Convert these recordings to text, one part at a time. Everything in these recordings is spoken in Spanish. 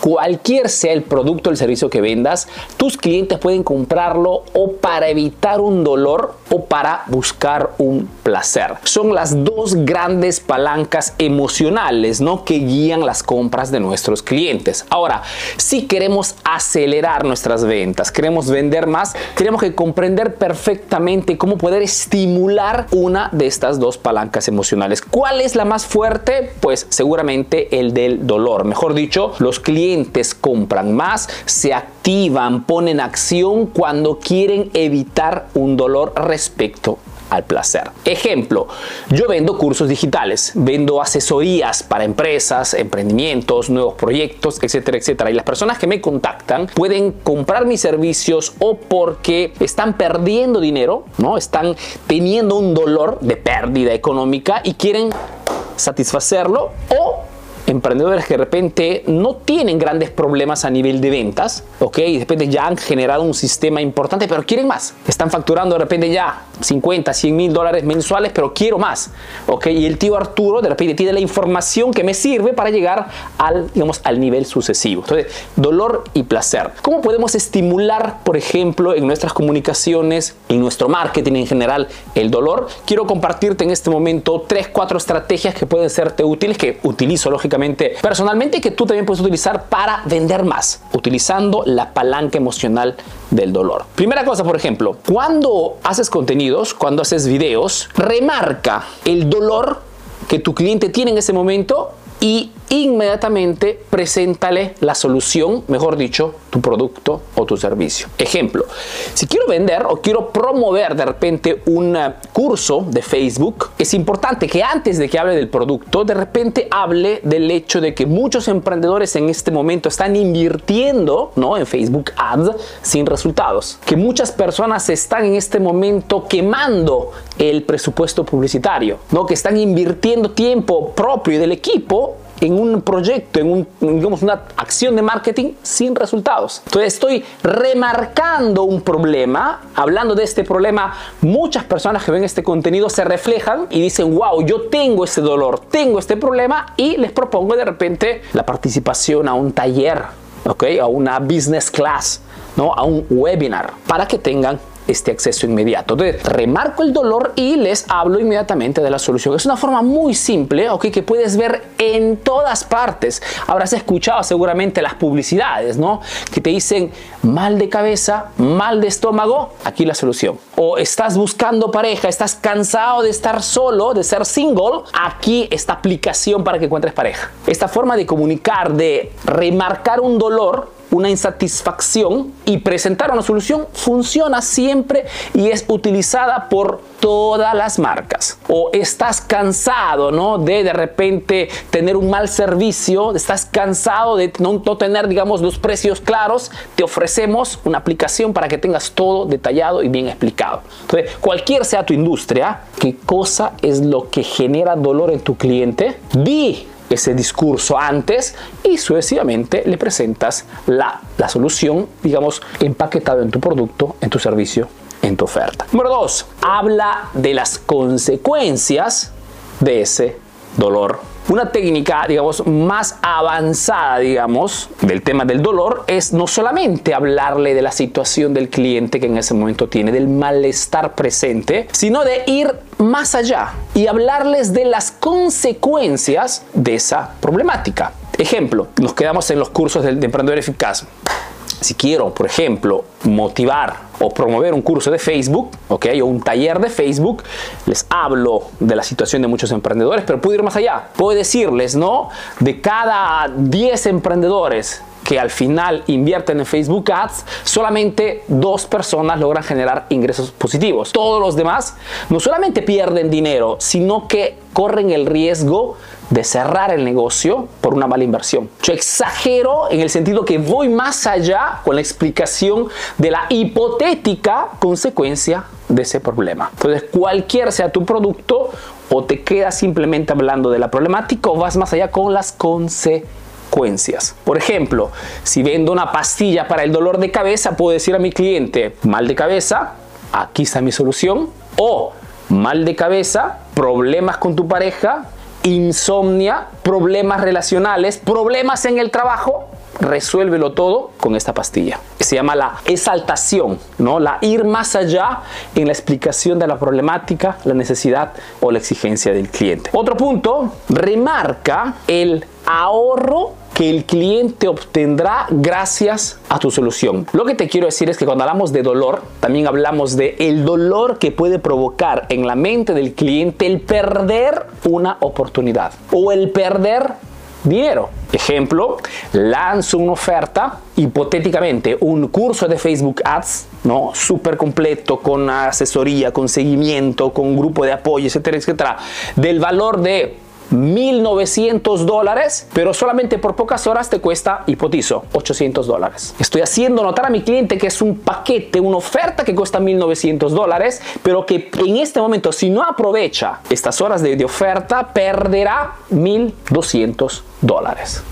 cualquier sea el producto o el servicio que vendas, tus clientes pueden comprarlo o para evitar un dolor o para buscar un placer. Son las dos grandes palancas emocionales ¿no? que guían las compras de nuestros clientes. Ahora, si queremos acelerar nuestras ventas, queremos vender más, tenemos que comprender perfectamente cómo poder estimular una de estas dos palancas emocionales. ¿Cuál es la más fuerte? Pues seguramente el del dolor. Mejor dicho, los clientes compran más, se activan, ponen acción cuando quieren evitar un dolor respecto al placer. Ejemplo, yo vendo cursos digitales, vendo asesorías para empresas, emprendimientos, nuevos proyectos, etcétera, etcétera. Y las personas que me contactan pueden comprar mis servicios o porque están perdiendo dinero, ¿no? Están teniendo un dolor de pérdida económica y quieren satisfacerlo o emprendedores que de repente no tienen grandes problemas a nivel de ventas, ¿ok? Y de repente ya han generado un sistema importante, pero quieren más. Están facturando de repente ya 50, 100 mil dólares mensuales, pero quiero más, ¿ok? Y el tío Arturo de repente tiene la información que me sirve para llegar al, digamos, al nivel sucesivo. Entonces, dolor y placer. ¿Cómo podemos estimular, por ejemplo, en nuestras comunicaciones, en nuestro marketing en general, el dolor? Quiero compartirte en este momento tres, cuatro estrategias que pueden serte útiles, que utilizo lógicamente personalmente que tú también puedes utilizar para vender más, utilizando la palanca emocional del dolor. Primera cosa, por ejemplo, cuando haces cuando haces videos, remarca el dolor que tu cliente tiene en ese momento y inmediatamente preséntale la solución, mejor dicho, tu producto o tu servicio. Ejemplo, si quiero vender o quiero promover de repente un curso de Facebook, es importante que antes de que hable del producto, de repente hable del hecho de que muchos emprendedores en este momento están invirtiendo ¿no? en Facebook Ads sin resultados, que muchas personas están en este momento quemando el presupuesto publicitario, ¿no? que están invirtiendo tiempo propio del equipo en un proyecto, en un, digamos, una acción de marketing sin resultados. Entonces estoy remarcando un problema, hablando de este problema, muchas personas que ven este contenido se reflejan y dicen, wow, yo tengo este dolor, tengo este problema y les propongo de repente la participación a un taller, ¿ok? A una business class, ¿no? A un webinar para que tengan este acceso inmediato. Entonces, remarco el dolor y les hablo inmediatamente de la solución. Es una forma muy simple, ok, que puedes ver en todas partes. Habrás escuchado seguramente las publicidades, ¿no? Que te dicen mal de cabeza, mal de estómago, aquí la solución. O estás buscando pareja, estás cansado de estar solo, de ser single, aquí esta aplicación para que encuentres pareja. Esta forma de comunicar, de remarcar un dolor, una insatisfacción y presentar una solución funciona siempre y es utilizada por todas las marcas. O estás cansado, ¿no? De de repente tener un mal servicio, estás cansado de no, tener, digamos, los precios claros, te ofrecemos una aplicación para que tengas todo detallado y bien explicado. Entonces, cualquier sea tu industria, ¿qué cosa es lo que genera dolor en tu cliente? Di ese discurso antes y sucesivamente le presentas la, la solución, digamos, empaquetado en tu producto, en tu servicio, en tu oferta. Número dos, habla de las consecuencias de ese dolor una técnica, digamos, más avanzada, digamos, del tema del dolor es no solamente hablarle de la situación del cliente que en ese momento tiene, del malestar presente, sino de ir más allá y hablarles de las consecuencias de esa problemática. Ejemplo, nos quedamos en los cursos de, emprendedor eficaz. Si quiero, por ejemplo, motivar o promover un curso de Facebook, ¿ok? O un taller de Facebook, les hablo de la situación de muchos emprendedores, pero puedo ir más allá. Puedo decirles, ¿no? De cada 10 emprendedores que al final invierten en Facebook Ads, solamente dos personas logran generar ingresos positivos. Todos los demás no solamente pierden dinero, sino que corren el riesgo de cerrar el negocio por una mala inversión. Yo exagero en el sentido que voy más allá con la explicación de la hipotética consecuencia de ese problema. Entonces, cualquier sea tu producto, o te quedas simplemente hablando de la problemática o vas más allá con las consecuencias. Por ejemplo, si vendo una pastilla para el dolor de cabeza, puedo decir a mi cliente, mal de cabeza, aquí está mi solución. O mal de cabeza, problemas con tu pareja, insomnia, problemas relacionales, problemas en el trajo, resuélvelo todo con esta pastilla. Se llama la exaltación, ¿no? La ir más allá en la explicación de la problemática, la necesidad o la exigencia del cliente. Otro punto, remarca el ahorro que el cliente obtendrá gracias a tu solución. Lo que te quiero decir es que cuando hablamos de dolor, también hablamos de el dolor que puede provocar en la mente del cliente el perder una oportunidad o el perder dinero. Ejemplo, lanzo una oferta, hipotéticamente un curso de Facebook Ads, ¿no? Súper completo, con asesoría, con seguimiento, con grupo de apoyo, etcétera, etcétera, del valor de 1900 dólares, pero solamente por pocas horas te cuesta, hipotizo, 800 dólares. Estoy haciendo notar a mi cliente que es un paquete, una oferta que cuesta 1900 dólares, pero que en este momento, si no aprovecha estas horas de, de oferta, perderá 1200 dólares.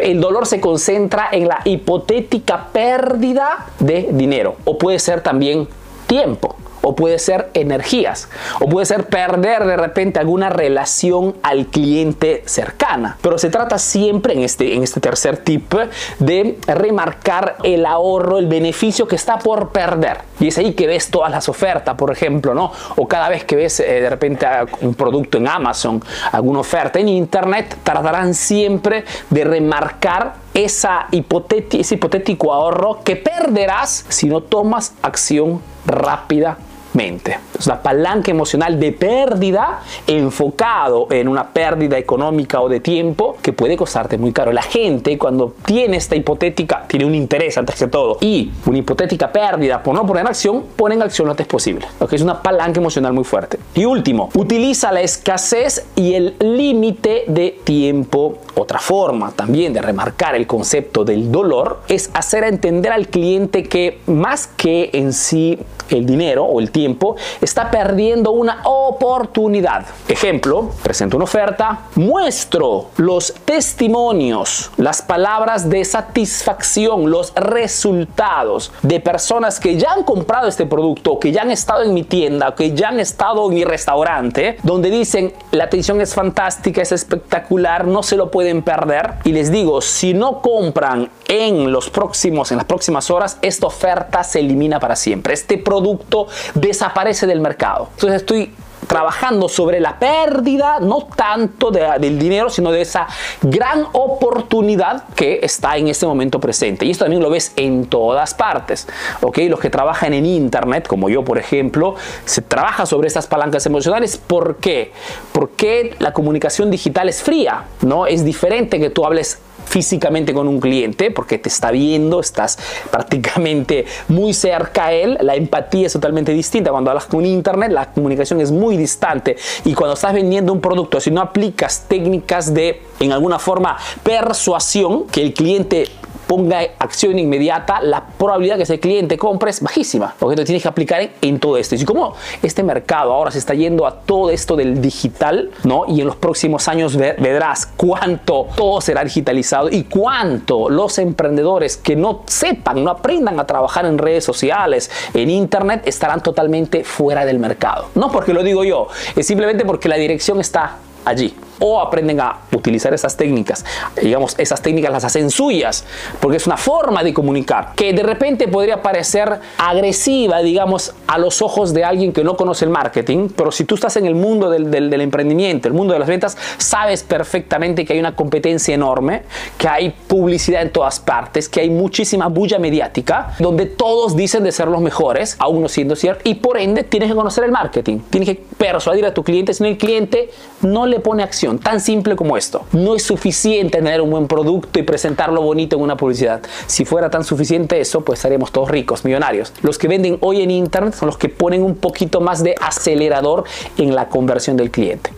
El dolor se concentra en la hipotética pérdida de dinero o puede ser también tiempo o puede ser energías, o puede ser perder de repente alguna relación al cliente cercana. Pero se trata siempre en este, en este tercer tip de remarcar el ahorro, el beneficio que está por perder. Y es ahí que ves todas las ofertas, por ejemplo, ¿no? O cada vez que ves eh, de repente un producto en Amazon, alguna oferta en Internet, tardarán siempre de remarcar esa ese hipotético ahorro que perderás si no tomas acción rápida mente. Es una palanca emocional de pérdida enfocado en una pérdida económica o de tiempo que puede costarte muy caro. La gente cuando tiene esta hipotética, tiene un interés antes que todo y una hipotética pérdida por no poner en acción, pone en acción lo antes posible. Lo que es una palanca emocional muy fuerte. Y último, utiliza la escasez y el límite de tiempo. Otra forma también de remarcar el concepto del dolor es hacer entender al cliente que más que en sí el dinero o el tiempo, está perdiendo una oportunidad. Ejemplo, presento una oferta, muestro los testimonios, las palabras de satisfacción, los resultados de personas que ya han comprado este producto, que ya han estado en mi tienda, que ya han estado en mi restaurante, donde dicen la atención es fantástica, es espectacular, no se lo pueden perder. Y les digo, si no compran en los próximos, en las próximas horas, esta oferta se elimina para siempre. Este producto desaparece del mercado. Entonces estoy trabajando sobre la pérdida, no tanto del dinero, sino de esa gran oportunidad que está en este momento presente. Y esto también lo ves en todas partes. ¿ok? Los que trabajan en Internet, como yo por ejemplo, se trabaja sobre estas palancas emocionales. ¿Por qué? Porque la comunicación digital es fría, ¿no? Es diferente que tú hables físicamente con un cliente porque te está viendo, estás prácticamente muy cerca a él, la empatía es totalmente distinta. Cuando hablas con internet, la comunicación es muy distante y cuando estás vendiendo un producto, si no aplicas técnicas de, en alguna forma, persuasión, que el cliente ponga acción inmediata, la probabilidad que ese cliente compre es bajísima. Porque tú tienes que aplicar en, todo esto. Y como este mercado ahora se está yendo a todo esto del digital, ¿no? Y en los próximos años verás cuánto todo será digitalizado y cuánto los emprendedores que no sepan, no aprendan a trabajar en redes sociales, en internet, estarán totalmente fuera del mercado. No porque lo digo yo, es simplemente porque la dirección está allí o aprenden a utilizar esas técnicas. Digamos, esas técnicas las hacen suyas, porque es una forma de comunicar que de repente podría parecer agresiva, digamos, a los ojos de alguien que no conoce el marketing, pero si tú estás en el mundo del, del, emprendimiento, el mundo de las ventas, sabes perfectamente que hay una competencia enorme, que hay publicidad en todas partes, que hay muchísima bulla mediática, donde todos dicen de ser los mejores, aún no siendo cierto, y por ende tienes que conocer el marketing, tienes que persuadir a tu cliente, si no el cliente no le pone tan simple como esto. No es suficiente tener un buen producto y presentarlo bonito en una publicidad. Si fuera tan suficiente eso, pues estaríamos todos ricos, millonarios. Los que venden hoy en Internet son los que ponen un poquito más de acelerador en la conversión del cliente.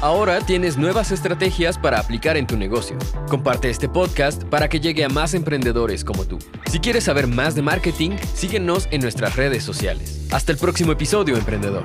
Ahora tienes nuevas estrategias para aplicar en tu negocio. Comparte este podcast para que llegue a más emprendedores como tú. Si quieres saber más de marketing, síguenos en nuestras redes sociales. Hasta el próximo episodio, emprendedor.